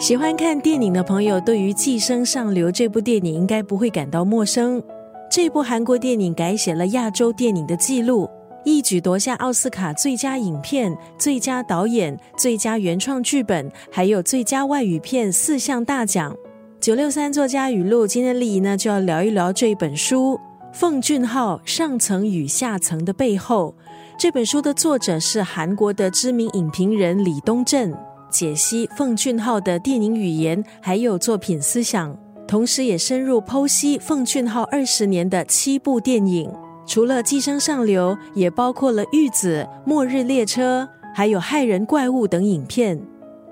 喜欢看电影的朋友，对于《寄生上流》这部电影应该不会感到陌生。这部韩国电影改写了亚洲电影的记录，一举夺下奥斯卡最佳影片、最佳导演、最佳原创剧本，还有最佳外语片四项大奖。九六三作家语录，今天丽仪呢就要聊一聊这本书《奉俊昊上层与下层的背后》。这本书的作者是韩国的知名影评人李东正。解析奉俊昊的电影语言，还有作品思想，同时也深入剖析奉俊昊二十年的七部电影。除了《寄生上流》，也包括了《玉子》《末日列车》，还有《害人怪物》等影片。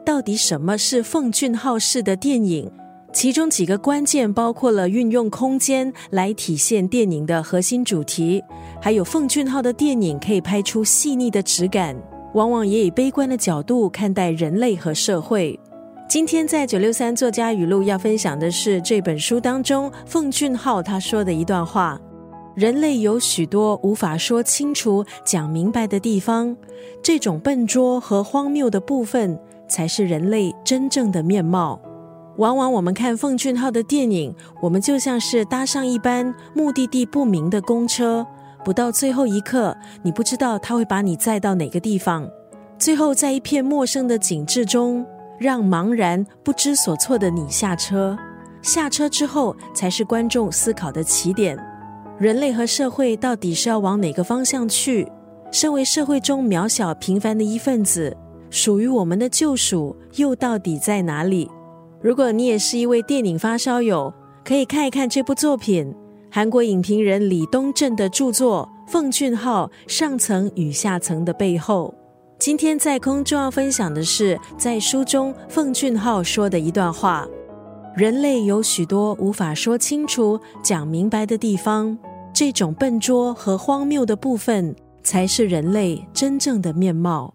到底什么是奉俊昊式的电影？其中几个关键包括了运用空间来体现电影的核心主题，还有奉俊昊的电影可以拍出细腻的质感。往往也以悲观的角度看待人类和社会。今天在九六三作家语录要分享的是这本书当中奉俊昊他说的一段话：人类有许多无法说清楚、讲明白的地方，这种笨拙和荒谬的部分才是人类真正的面貌。往往我们看奉俊昊的电影，我们就像是搭上一班目的地不明的公车。不到最后一刻，你不知道他会把你载到哪个地方。最后，在一片陌生的景致中，让茫然不知所措的你下车。下车之后，才是观众思考的起点。人类和社会到底是要往哪个方向去？身为社会中渺小平凡的一份子，属于我们的救赎又到底在哪里？如果你也是一位电影发烧友，可以看一看这部作品。韩国影评人李东正的著作《奉俊昊上层与下层的背后》，今天在空中要分享的是，在书中奉俊昊说的一段话：人类有许多无法说清楚、讲明白的地方，这种笨拙和荒谬的部分，才是人类真正的面貌。